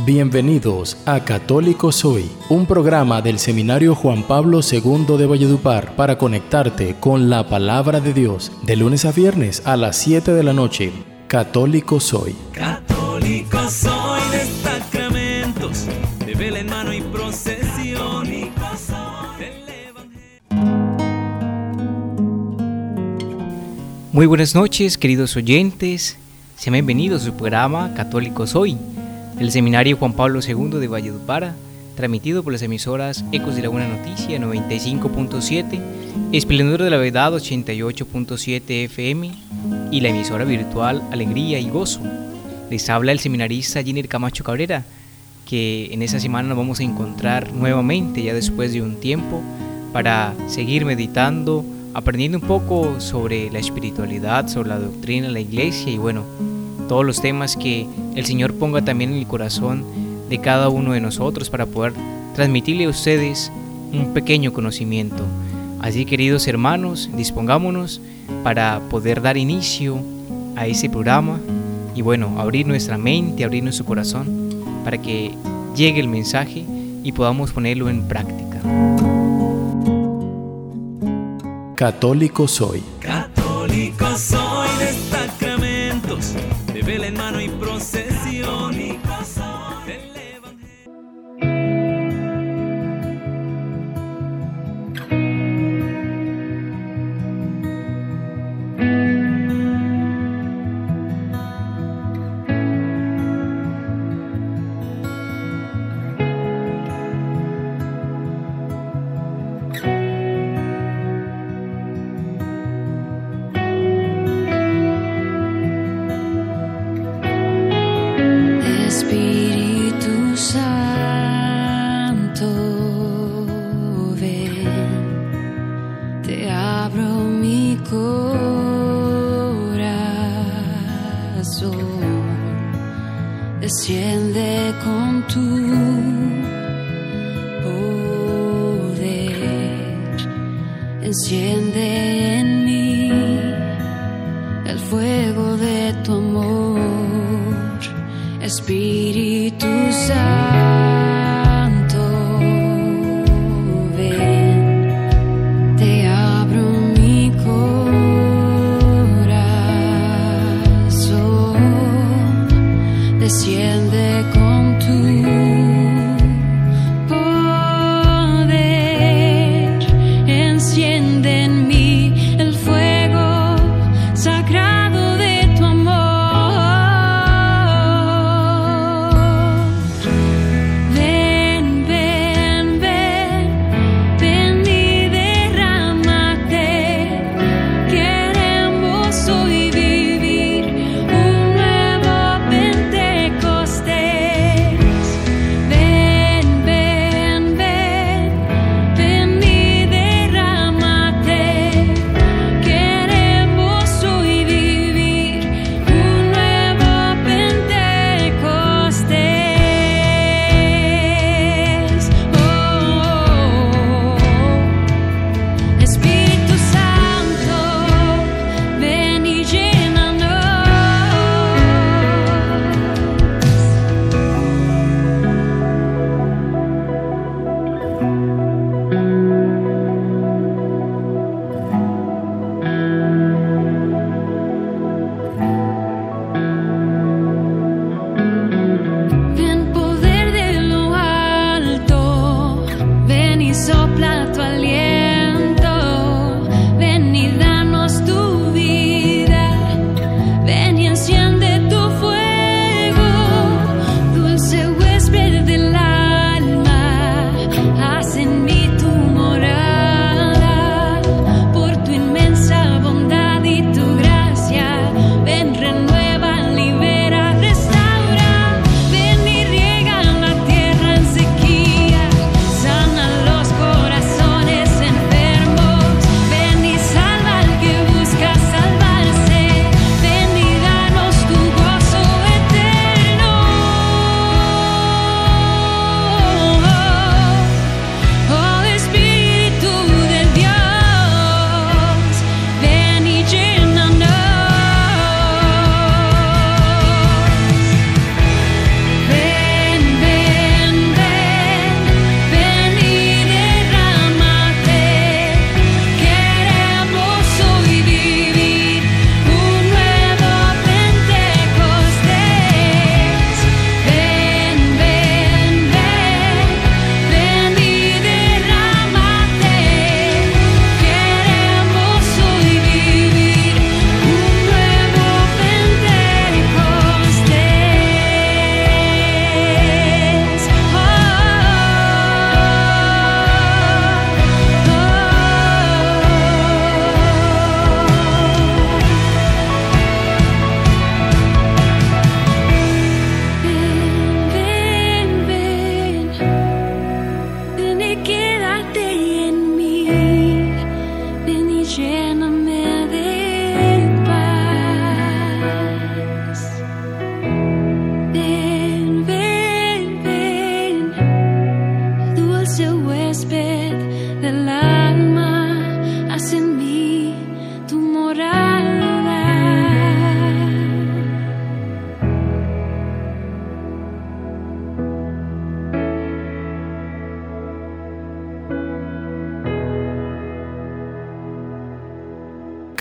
Bienvenidos a Católico Soy, un programa del Seminario Juan Pablo II de Valledupar para conectarte con la palabra de Dios de lunes a viernes a las 7 de la noche. Católico Soy. Católico soy de sacramentos, de vela en mano y procesión. Muy buenas noches, queridos oyentes. Sean bienvenidos a su programa Católico Soy el Seminario Juan Pablo II de Valledupar, transmitido por las emisoras Ecos de la Buena Noticia 95.7, Esplendor de la Verdad 88.7 FM y la emisora virtual Alegría y Gozo. Les habla el seminarista Giner Camacho Cabrera, que en esta semana nos vamos a encontrar nuevamente ya después de un tiempo para seguir meditando, aprendiendo un poco sobre la espiritualidad, sobre la doctrina la iglesia y bueno, todos los temas que el Señor ponga también en el corazón de cada uno de nosotros para poder transmitirle a ustedes un pequeño conocimiento. Así queridos hermanos, dispongámonos para poder dar inicio a ese programa y bueno, abrir nuestra mente, abrir nuestro corazón para que llegue el mensaje y podamos ponerlo en práctica. Católico soy. Católico Espíritu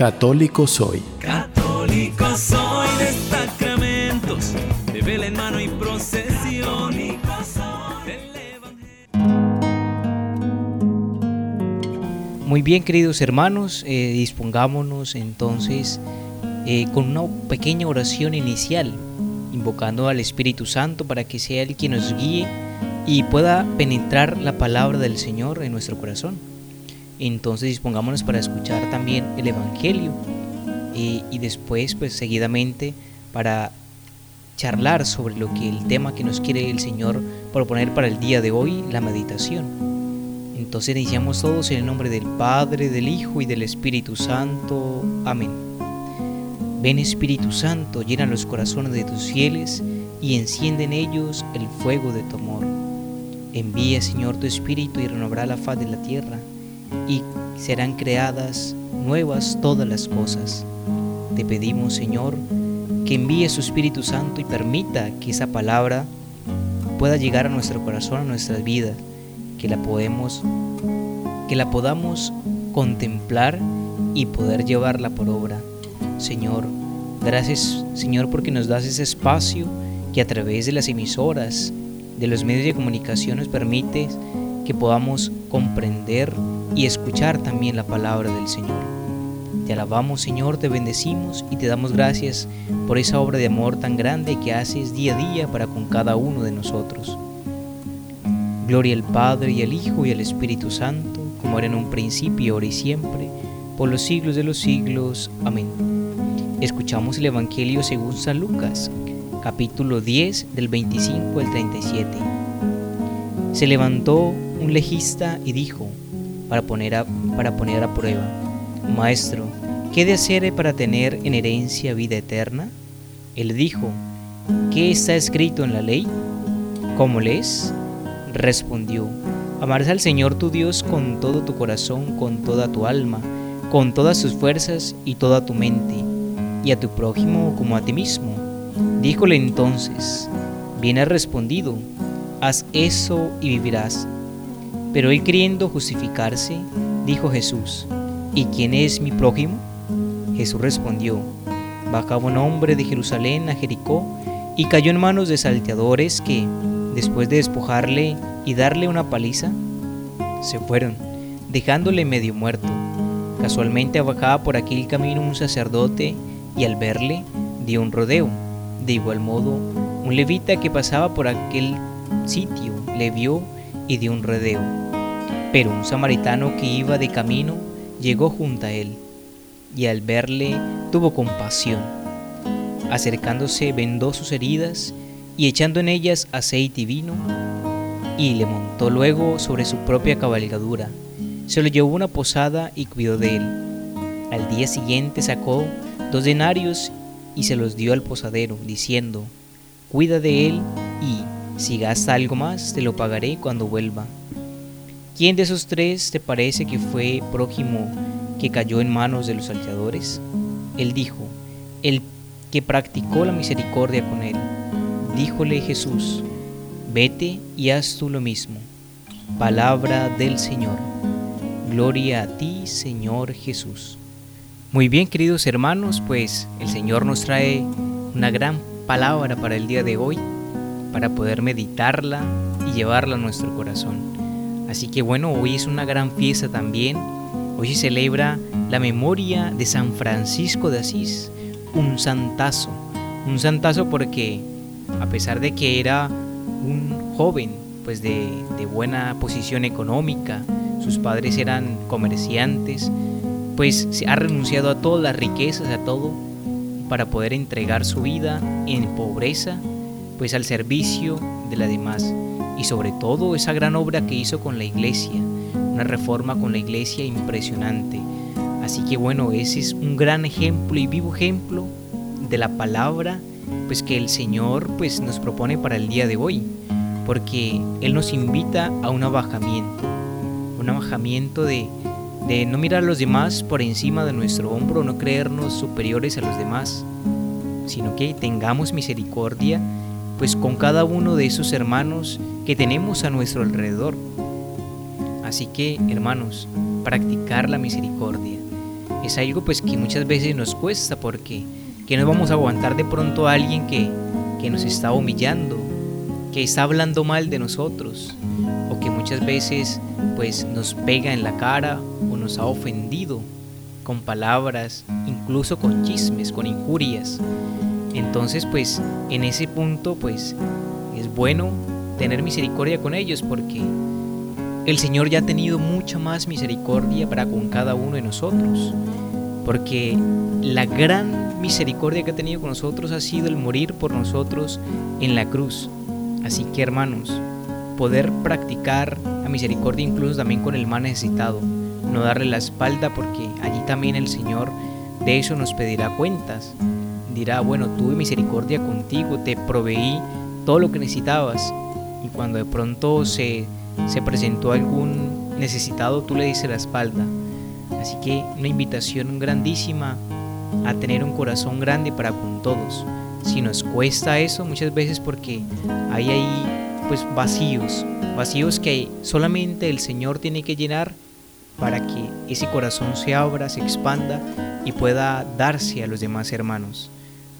Católico soy. Católico soy de sacramentos, de vela en mano y procesión. Muy bien, queridos hermanos, eh, dispongámonos entonces eh, con una pequeña oración inicial, invocando al Espíritu Santo para que sea Él quien nos guíe y pueda penetrar la palabra del Señor en nuestro corazón. Entonces dispongámonos para escuchar también el Evangelio y, y después, pues seguidamente, para charlar sobre lo que el tema que nos quiere el Señor proponer para el día de hoy, la meditación. Entonces iniciamos todos en el nombre del Padre, del Hijo y del Espíritu Santo. Amén. Ven Espíritu Santo, llena los corazones de tus fieles y enciende en ellos el fuego de tu amor. Envía Señor tu Espíritu y renovará la faz de la tierra y serán creadas nuevas todas las cosas. Te pedimos Señor que envíe su Espíritu Santo y permita que esa palabra pueda llegar a nuestro corazón, a nuestras vidas, que la podemos que la podamos contemplar y poder llevarla por obra. Señor, gracias Señor porque nos das ese espacio que a través de las emisoras, de los medios de comunicación nos permite que podamos comprender y escuchar también la palabra del Señor. Te alabamos Señor, te bendecimos y te damos gracias por esa obra de amor tan grande que haces día a día para con cada uno de nosotros. Gloria al Padre y al Hijo y al Espíritu Santo, como era en un principio, ahora y siempre, por los siglos de los siglos. Amén. Escuchamos el Evangelio según San Lucas, capítulo 10 del 25 al 37. Se levantó un legista y dijo, para poner a, para poner a prueba, Maestro, ¿qué de hacer para tener en herencia vida eterna? Él dijo, ¿qué está escrito en la ley? ¿Cómo lees? Respondió, amarás al Señor tu Dios con todo tu corazón, con toda tu alma, con todas tus fuerzas y toda tu mente, y a tu prójimo como a ti mismo. Díjole entonces, bien has respondido, haz eso y vivirás. Pero él queriendo justificarse, dijo Jesús, ¿y quién es mi prójimo? Jesús respondió, bajaba un hombre de Jerusalén a Jericó y cayó en manos de salteadores que, después de despojarle y darle una paliza, se fueron, dejándole medio muerto. Casualmente bajaba por aquel camino un sacerdote y al verle dio un rodeo. De igual modo, un levita que pasaba por aquel sitio le vio y dio un rodeo. Pero un samaritano que iba de camino llegó junto a él y al verle tuvo compasión. Acercándose vendó sus heridas y echando en ellas aceite y vino, y le montó luego sobre su propia cabalgadura. Se lo llevó a una posada y cuidó de él. Al día siguiente sacó dos denarios y se los dio al posadero, diciendo, Cuida de él y, si gasta algo más, te lo pagaré cuando vuelva. ¿Quién de esos tres te parece que fue prójimo que cayó en manos de los salteadores? Él dijo, el que practicó la misericordia con él. Díjole Jesús, vete y haz tú lo mismo. Palabra del Señor. Gloria a ti, Señor Jesús. Muy bien, queridos hermanos, pues el Señor nos trae una gran palabra para el día de hoy, para poder meditarla y llevarla a nuestro corazón. Así que bueno, hoy es una gran fiesta también. Hoy se celebra la memoria de San Francisco de Asís, un santazo. Un santazo porque a pesar de que era un joven pues de, de buena posición económica, sus padres eran comerciantes, pues se ha renunciado a todas las riquezas, a todo, para poder entregar su vida en pobreza, pues al servicio de la demás. Y sobre todo esa gran obra que hizo con la iglesia, una reforma con la iglesia impresionante. Así que bueno, ese es un gran ejemplo y vivo ejemplo de la palabra pues que el Señor pues nos propone para el día de hoy, porque Él nos invita a un abajamiento, un abajamiento de, de no mirar a los demás por encima de nuestro hombro, no creernos superiores a los demás, sino que tengamos misericordia pues con cada uno de esos hermanos que tenemos a nuestro alrededor. Así que, hermanos, practicar la misericordia. es algo pues que muchas veces nos cuesta porque que nos vamos a aguantar de pronto a alguien que, que nos está humillando, que está hablando mal de nosotros o que muchas veces pues nos pega en la cara o nos ha ofendido con palabras, incluso con chismes, con injurias. Entonces pues en ese punto pues es bueno tener misericordia con ellos porque el Señor ya ha tenido mucha más misericordia para con cada uno de nosotros. Porque la gran misericordia que ha tenido con nosotros ha sido el morir por nosotros en la cruz. Así que hermanos, poder practicar la misericordia incluso también con el más necesitado, no darle la espalda porque allí también el Señor de eso nos pedirá cuentas. Dirá, bueno, tuve misericordia contigo, te proveí todo lo que necesitabas y cuando de pronto se, se presentó algún necesitado, tú le dices la espalda. Así que una invitación grandísima a tener un corazón grande para con todos. Si nos cuesta eso muchas veces porque hay ahí pues vacíos, vacíos que solamente el Señor tiene que llenar para que ese corazón se abra, se expanda y pueda darse a los demás hermanos.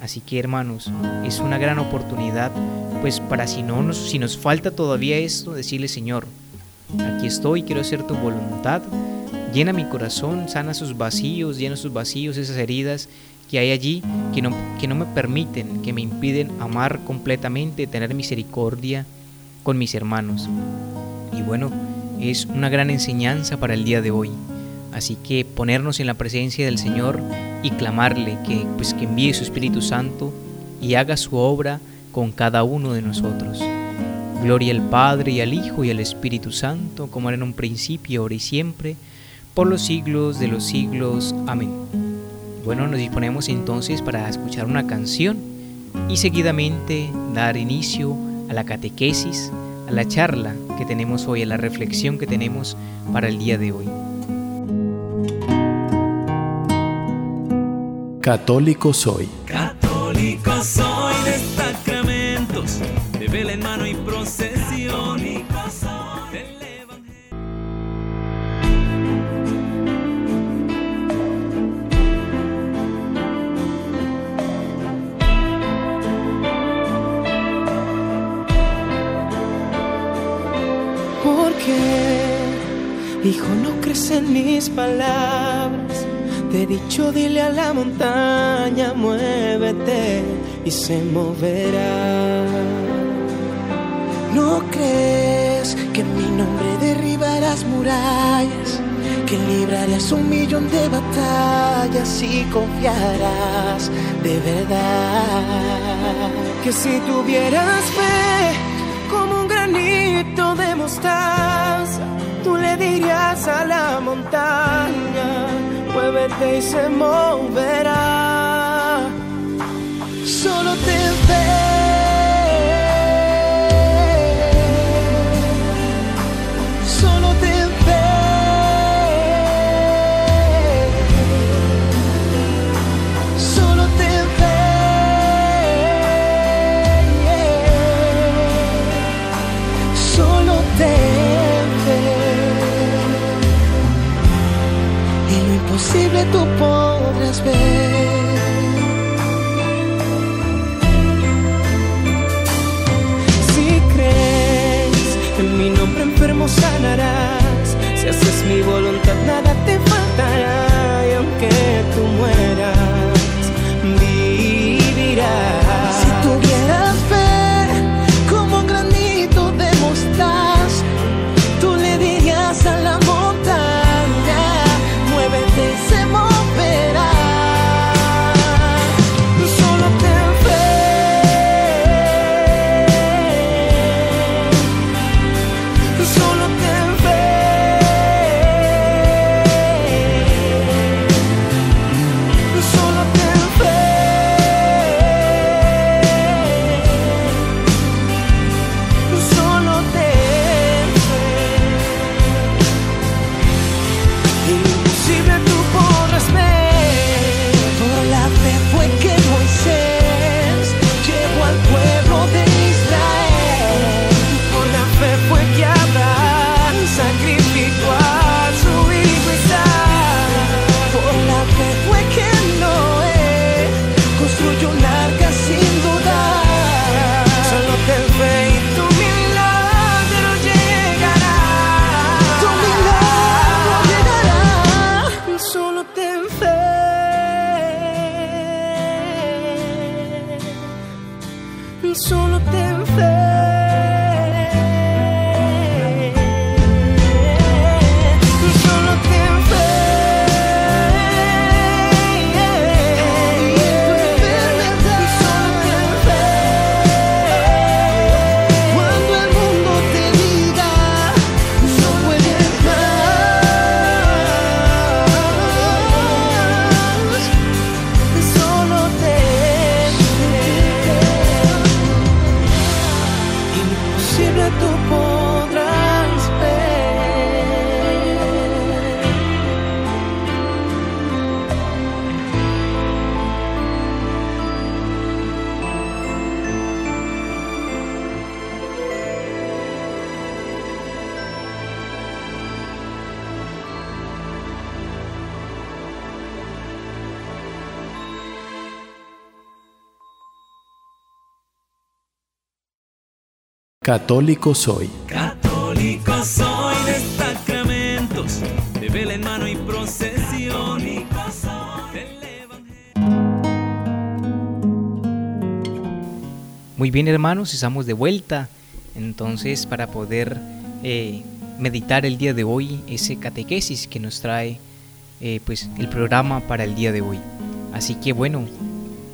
Así que hermanos, es una gran oportunidad, pues para si no nos, si nos falta todavía esto, decirle Señor, aquí estoy, quiero hacer tu voluntad, llena mi corazón, sana sus vacíos, llena sus vacíos, esas heridas que hay allí que no, que no me permiten, que me impiden amar completamente, tener misericordia con mis hermanos. Y bueno, es una gran enseñanza para el día de hoy. Así que ponernos en la presencia del Señor y clamarle que, pues, que envíe su Espíritu Santo y haga su obra con cada uno de nosotros. Gloria al Padre y al Hijo y al Espíritu Santo, como era en un principio, ahora y siempre, por los siglos de los siglos. Amén. Bueno, nos disponemos entonces para escuchar una canción y seguidamente dar inicio a la catequesis, a la charla que tenemos hoy, a la reflexión que tenemos para el día de hoy. Católico soy. Católico soy de sacramentos, de vela en mano y procesión. hijo, no crees en mis palabras. Te he dicho, dile a la montaña, muévete y se moverá. No crees que en mi nombre derribarás murallas, que librarás un millón de batallas y confiarás de verdad. Que si tuvieras fe como un granito de mostaza, tú le dirías a la montaña, muévete y se moverá. Solo te ve, sanarás, si haces mi voluntad Católico soy. Católico soy de sacramentos, de vela en mano y procesión. Del Evangelio. Muy bien hermanos, estamos de vuelta. Entonces para poder eh, meditar el día de hoy ese catequesis que nos trae eh, pues el programa para el día de hoy. Así que bueno,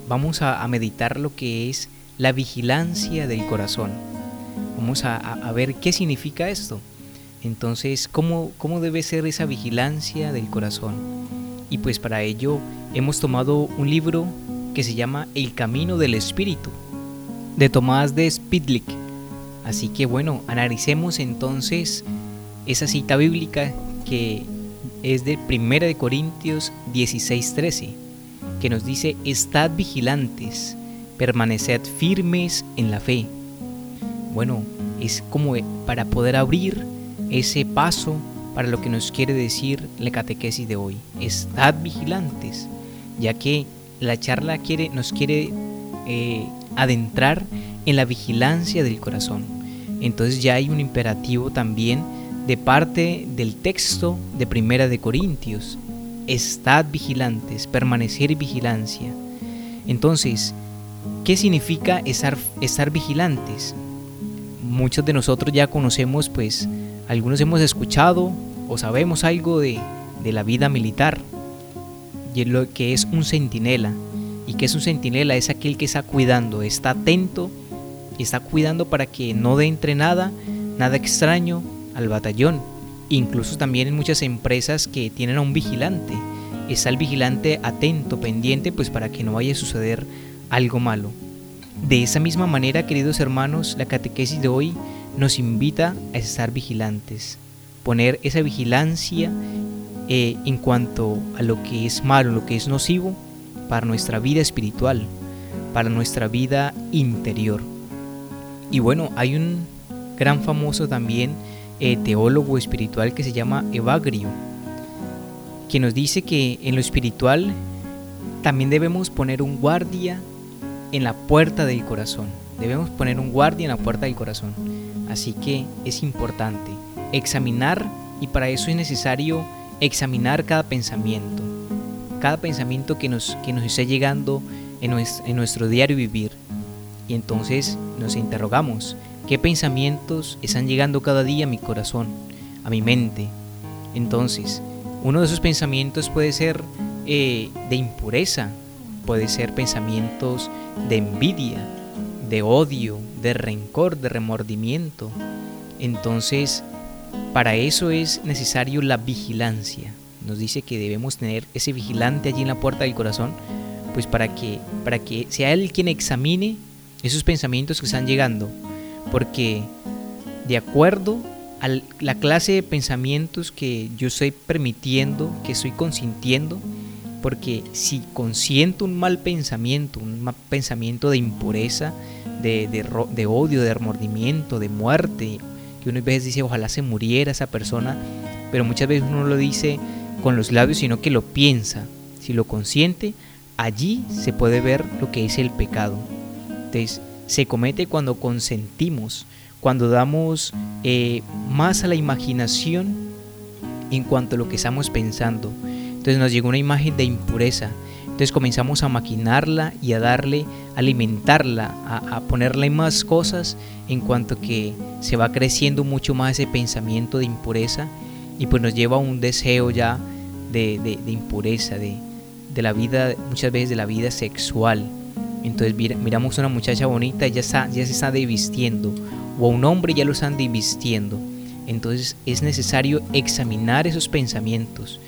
vamos a, a meditar lo que es la vigilancia del corazón. Vamos a, ver qué significa esto. Entonces, ¿cómo, ¿cómo debe ser esa vigilancia del corazón? Y pues para ello hemos tomado un libro que se llama El Camino del Espíritu, de Tomás de Spidlick. Así que bueno, analicemos entonces esa cita bíblica que es de 1 de Corintios 16:13, que nos dice, "Estad vigilantes, permaneced firmes en la fe." Bueno, es como para poder abrir ese paso para lo que nos quiere decir la catequesis de hoy. Estad vigilantes, ya que la charla quiere, nos quiere eh, adentrar en la vigilancia del corazón. Entonces ya hay un imperativo también de parte del texto de Primera de Corintios. Estad vigilantes, permanecer vigilancia. Entonces, ¿qué significa estar, estar vigilantes? Muchos de nosotros ya conocemos, pues, algunos hemos escuchado o sabemos algo de, de la vida militar, y es lo que es un centinela. ¿Y que es un centinela? Es aquel que está cuidando, está atento, está cuidando para que no entre nada, nada extraño al batallón. Incluso también en muchas empresas que tienen a un vigilante. Está el vigilante atento, pendiente, pues para que no vaya a suceder algo malo. De esa misma manera, queridos hermanos, la catequesis de hoy nos invita a estar vigilantes, poner esa vigilancia eh, en cuanto a lo que es malo, lo que es nocivo para nuestra vida espiritual, para nuestra vida interior. Y bueno, hay un gran famoso también eh, teólogo espiritual que se llama Evagrio, que nos dice que en lo espiritual también debemos poner un guardia en la puerta del corazón. Debemos poner un guardia en la puerta del corazón. Así que es importante examinar y para eso es necesario examinar cada pensamiento. Cada pensamiento que nos, que nos esté llegando en nuestro, en nuestro diario vivir. Y entonces nos interrogamos, ¿qué pensamientos están llegando cada día a mi corazón, a mi mente? Entonces, uno de esos pensamientos puede ser eh, de impureza, puede ser pensamientos de envidia, de odio, de rencor, de remordimiento. Entonces, para eso es necesario la vigilancia. Nos dice que debemos tener ese vigilante allí en la puerta del corazón, pues para que, para que sea él quien examine esos pensamientos que están llegando. Porque de acuerdo a la clase de pensamientos que yo estoy permitiendo, que estoy consintiendo, porque si consiento un mal pensamiento, un mal pensamiento de impureza, de, de, odio, de remordimiento, de muerte, que uno a veces dice ojalá se muriera esa persona, pero muchas veces uno no lo dice con los labios, sino que lo piensa. Si lo consiente, allí se puede ver lo que es el pecado. Entonces, se comete cuando consentimos, cuando damos eh, más a la imaginación en cuanto a lo que estamos pensando. Entonces nos llega una imagen de impureza, Entonces comenzamos a maquinarla y a darle, a alimentarla, a, ponerle más cosas en cuanto que se va creciendo mucho más ese pensamiento de impureza y pues nos lleva a un deseo ya de, impureza, de, la vida, muchas veces de la vida sexual. Entonces mira- miramos a una muchacha bonita ya, ya se está desvistiendo, o a un hombre ya lo están desvistiendo. Entonces es necesario examinar esos pensamientos,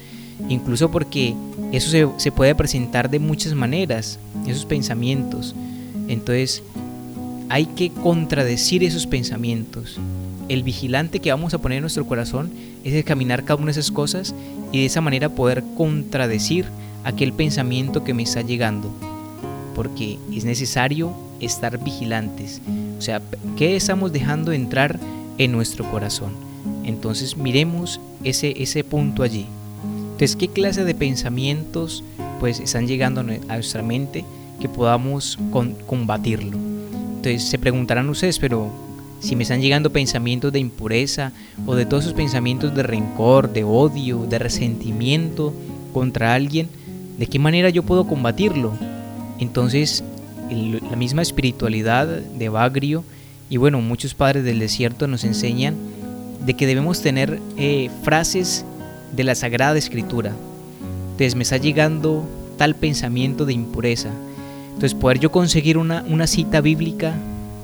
incluso porque eso se, puede presentar de muchas maneras, esos pensamientos. Entonces hay que contradecir esos pensamientos. El vigilante que vamos a poner en nuestro corazón es examinar cada una de esas cosas y de esa manera poder contradecir aquel pensamiento que me está llegando. Porque es necesario estar vigilantes. O sea, ¿qué estamos dejando entrar en nuestro corazón? Entonces miremos ese, ese punto allí. Entonces, ¿qué clase de pensamientos pues están llegando a nue- a nuestra mente que podamos con- combatirlo? Entonces se preguntarán ustedes, pero si me están llegando pensamientos de impureza o de todos esos pensamientos de rencor, de odio, de resentimiento contra alguien, ¿de qué manera yo puedo combatirlo? Entonces, la misma espiritualidad de Bagrio y bueno, muchos padres del desierto nos enseñan de que debemos tener eh, frases de la Sagrada Escritura. Entonces me está llegando tal pensamiento de impureza. Entonces poder yo conseguir una, una cita bíblica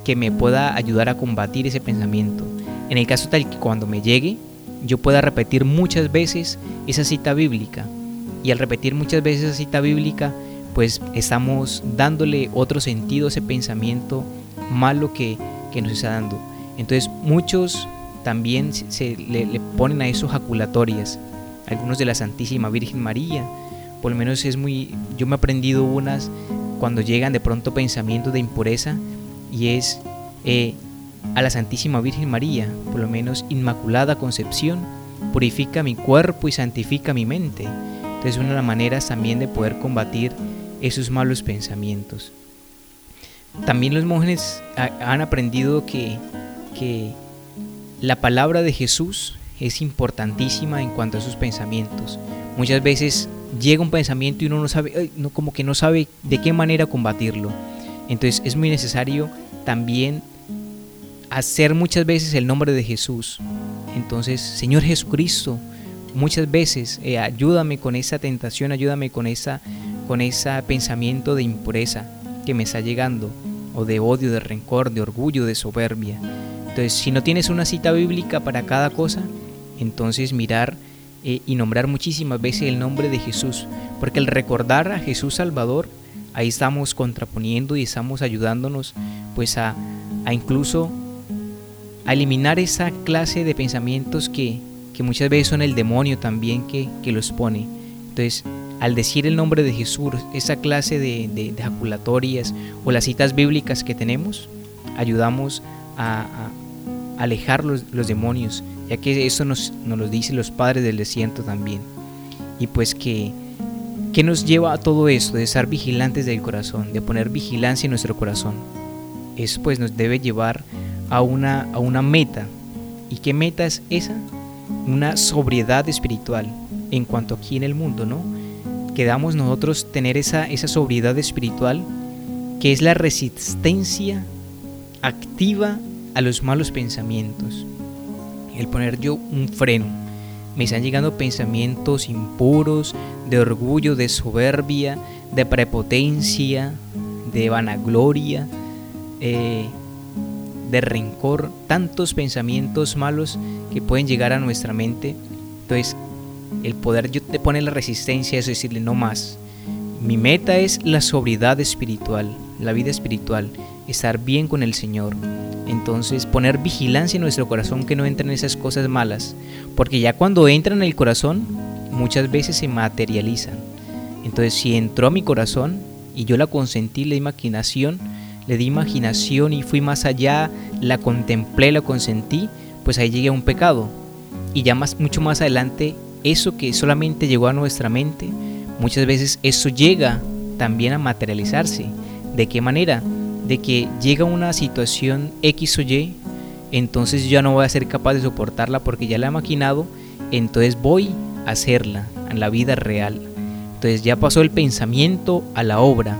que me pueda ayudar a combatir ese pensamiento. En el caso tal que cuando me llegue, yo pueda repetir muchas veces esa cita bíblica. Y al repetir muchas veces esa cita bíblica, pues estamos dándole otro sentido a ese pensamiento malo que, que nos está dando. Entonces muchos también se, le, le ponen a eso jaculatorias. Algunos de la Santísima Virgen María. Por lo menos es muy... Yo me he aprendido unas cuando llegan de pronto pensamientos de impureza y es eh, a la Santísima Virgen María, por lo menos Inmaculada Concepción, purifica mi cuerpo y santifica mi mente. Entonces una de las maneras también de poder combatir esos malos pensamientos. También los monjes ha- han aprendido que, que la palabra de Jesús es importantísima en cuanto a sus pensamientos. Muchas veces llega un pensamiento y uno no sabe, como que no sabe de qué manera combatirlo. Entonces es muy necesario también hacer muchas veces el nombre de Jesús. Entonces, Señor Jesucristo, muchas veces eh, ayúdame con esa tentación, ayúdame con esa con ese pensamiento de impureza que me está llegando o de odio, de rencor, de orgullo, de soberbia. Entonces, si no tienes una cita bíblica para cada cosa, entonces mirar eh, y nombrar muchísimas veces el nombre de Jesús, porque al recordar a Jesús Salvador, ahí estamos contraponiendo y estamos ayudándonos pues a, a incluso a eliminar esa clase de pensamientos que, que muchas veces son el demonio también que, que los pone. Entonces, al decir el nombre de Jesús, esa clase de, de, de jaculatorias o las citas bíblicas que tenemos, ayudamos a, a alejar los, los, demonios, ya que eso nos, nos lo dicen los padres del desierto también. Y pues que, que nos lleva a todo esto, de estar vigilantes del corazón, de poner vigilancia en nuestro corazón. Eso pues nos debe llevar a una, a una meta. ¿Y qué meta es esa? Una sobriedad espiritual en cuanto aquí en el mundo, ¿no? Quedamos nosotros tener esa, esa sobriedad espiritual que es la resistencia activa a los malos pensamientos. El poner yo un freno. Me están llegando pensamientos impuros, de orgullo, de soberbia, de prepotencia, de vanagloria, eh, de rencor, tantos pensamientos malos que pueden llegar a nuestra mente. Entonces, el poder yo te pone la resistencia es decirle no más. Mi meta es la sobriedad espiritual, la vida espiritual, estar bien con el Señor. Entonces, poner vigilancia en nuestro corazón que no entren esas cosas malas, porque ya cuando entran en el corazón, muchas veces se materializan. Entonces, si entró a mi corazón y yo la consentí, la imaginación, le di imaginación y fui más allá, la contemplé, la consentí, pues ahí llegué a un pecado. Y ya más, mucho más adelante, eso que solamente llegó a nuestra mente, muchas veces eso llega también a materializarse. ¿De qué manera? De que llega una situación X o Y, entonces yo ya no voy a ser capaz de soportarla porque ya la he maquinado, entonces voy a hacerla en la vida real. Entonces ya pasó el pensamiento a la obra.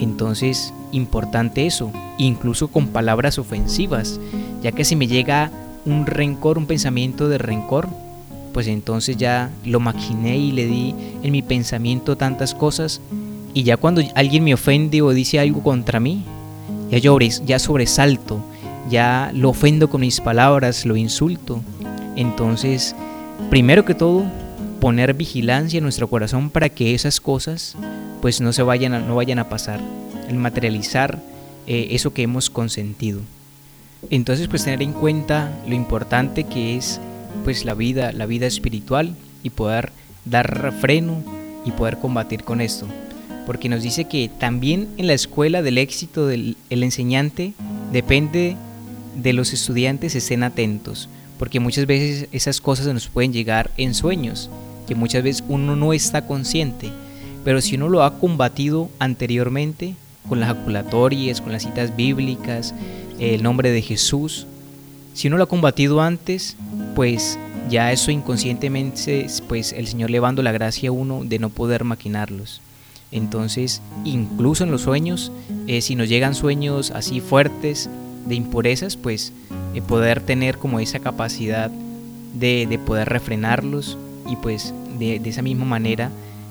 Entonces, importante eso, incluso con palabras ofensivas, ya que si me llega un rencor, un pensamiento de rencor, pues entonces ya lo maquiné y le di en mi pensamiento tantas cosas y ya cuando alguien me ofende o dice algo contra mí, ya llores, ya sobresalto, ya lo ofendo con mis palabras, lo insulto. Entonces, primero que todo, poner vigilancia en nuestro corazón para que esas cosas pues no se vayan a, no vayan a pasar, el materializar eh, eso que hemos consentido. Entonces, pues tener en cuenta lo importante que es pues la vida, la vida espiritual y poder dar freno y poder combatir con esto. Porque nos dice que también en la escuela del éxito del el enseñante depende de los estudiantes estén atentos, porque muchas veces esas cosas nos pueden llegar en sueños, que muchas veces uno no está consciente, pero si uno lo ha combatido anteriormente con las jaculatorias, con las citas bíblicas, el nombre de Jesús, si uno lo ha combatido antes, pues ya eso inconscientemente, pues el Señor le la gracia a uno de no poder maquinarlos. Entonces, incluso en los sueños, eh, si nos llegan sueños así fuertes de impurezas, pues eh, poder tener como esa capacidad de, poder refrenarlos y pues de, de, esa misma manera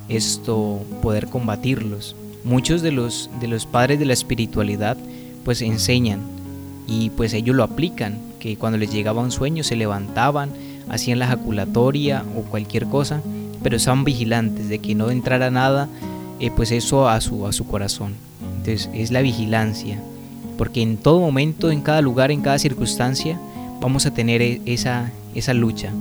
esto poder combatirlos. Muchos de los, de los padres de la espiritualidad pues enseñan y pues ellos lo aplican, que cuando les llegaba un sueño se levantaban, hacían la jaculatoria o cualquier cosa, pero estaban vigilantes de que no entrara nada eh, pues eso a su, a su corazón. Entonces es la vigilancia, porque en todo momento, en cada lugar, en cada circunstancia, vamos a tener e, esa, esa lucha.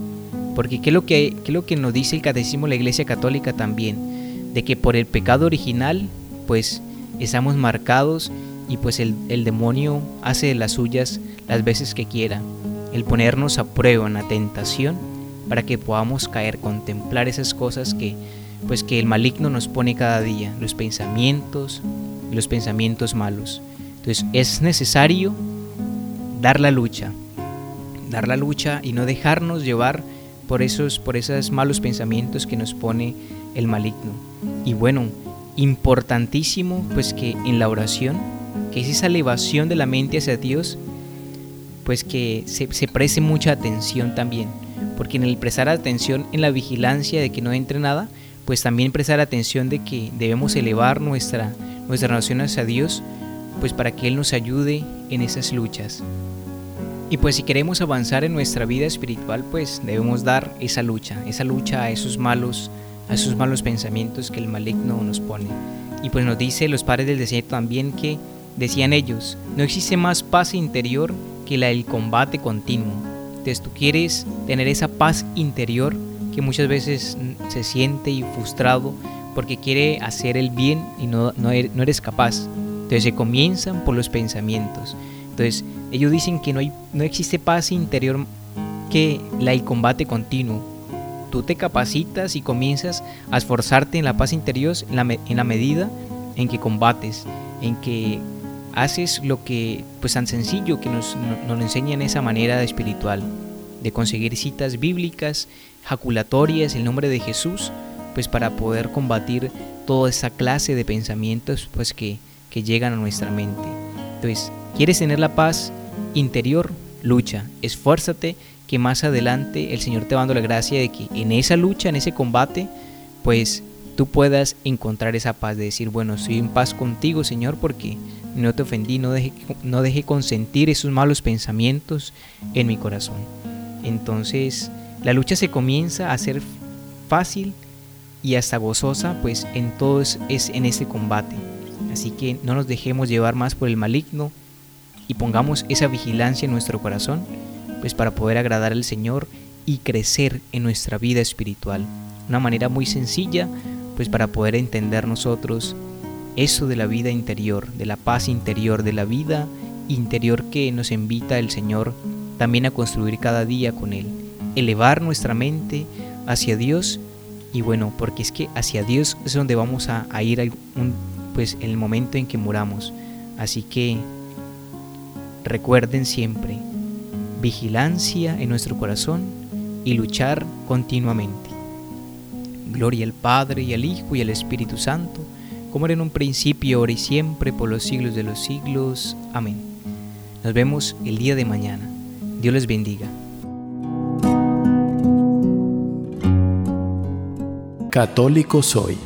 Porque ¿qué es, lo que, qué es lo que nos dice el catecismo de la Iglesia Católica también? De que por el pecado original, pues estamos marcados y pues el, el demonio hace de las suyas las veces que quiera. El ponernos a prueba en la tentación para que podamos caer, contemplar esas cosas que pues que el maligno nos pone cada día, los pensamientos, los pensamientos malos. Entonces es necesario dar la lucha, dar la lucha y no dejarnos llevar por esos, por esos malos pensamientos que nos pone el maligno. Y bueno, importantísimo pues que en la oración, que es esa elevación de la mente hacia Dios, pues que se, se preste mucha atención también, porque en el prestar atención en la vigilancia de que no entre nada, pues también prestar atención de que debemos elevar nuestra, nuestra oración hacia Dios, pues para que Él nos ayude en esas luchas. Y pues si queremos avanzar en nuestra vida espiritual, pues debemos dar esa lucha, esa lucha a esos malos, a esos malos pensamientos que el maligno nos pone. Y pues nos dice los padres del desierto también que decían ellos, no existe más paz interior que la del combate continuo. Entonces tú quieres tener esa paz interior, que muchas veces se siente frustrado porque quiere hacer el bien y no, er, no eres capaz. Entonces se comienzan por los pensamientos. Entonces ellos dicen que no, hay, no existe paz interior que la, el combate continuo. Tú te capacitas y comienzas a esforzarte en la paz interior en la, en la medida en que combates, en que haces lo que, pues tan sencillo que nos, nos enseña en esa manera espiritual, de conseguir citas bíblicas jaculatorias el nombre de Jesús, pues para poder combatir toda esa clase de pensamientos pues que, que llegan a nuestra mente. Entonces, ¿quieres tener la paz interior? Lucha, esfuérzate que más adelante el Señor te va la gracia de que en esa lucha, en ese combate, pues tú puedas encontrar esa paz de decir, bueno, estoy en paz contigo, Señor, porque no te ofendí, no dejé, no dejé consentir esos malos pensamientos en mi corazón. Entonces, la lucha se comienza a ser fácil y hasta gozosa, pues en todo es, en ese combate. Así que no nos dejemos llevar más por el maligno y pongamos esa vigilancia en nuestro corazón, pues para poder agradar al Señor y crecer en nuestra vida espiritual. Una manera muy sencilla, pues para poder entender nosotros eso de la vida interior, de la paz interior, de la vida interior que nos invita el Señor también a construir cada día con Él elevar nuestra mente hacia Dios y bueno, porque es que hacia Dios es donde vamos a, ir un, pues el momento en que muramos. Así que recuerden siempre, vigilancia en nuestro corazón y luchar continuamente. Gloria al Padre y al Hijo y al Espíritu Santo, como era en un principio, ahora y siempre, por los siglos de los siglos. Amén. Nos vemos el día de mañana. Dios les bendiga. Católico soy.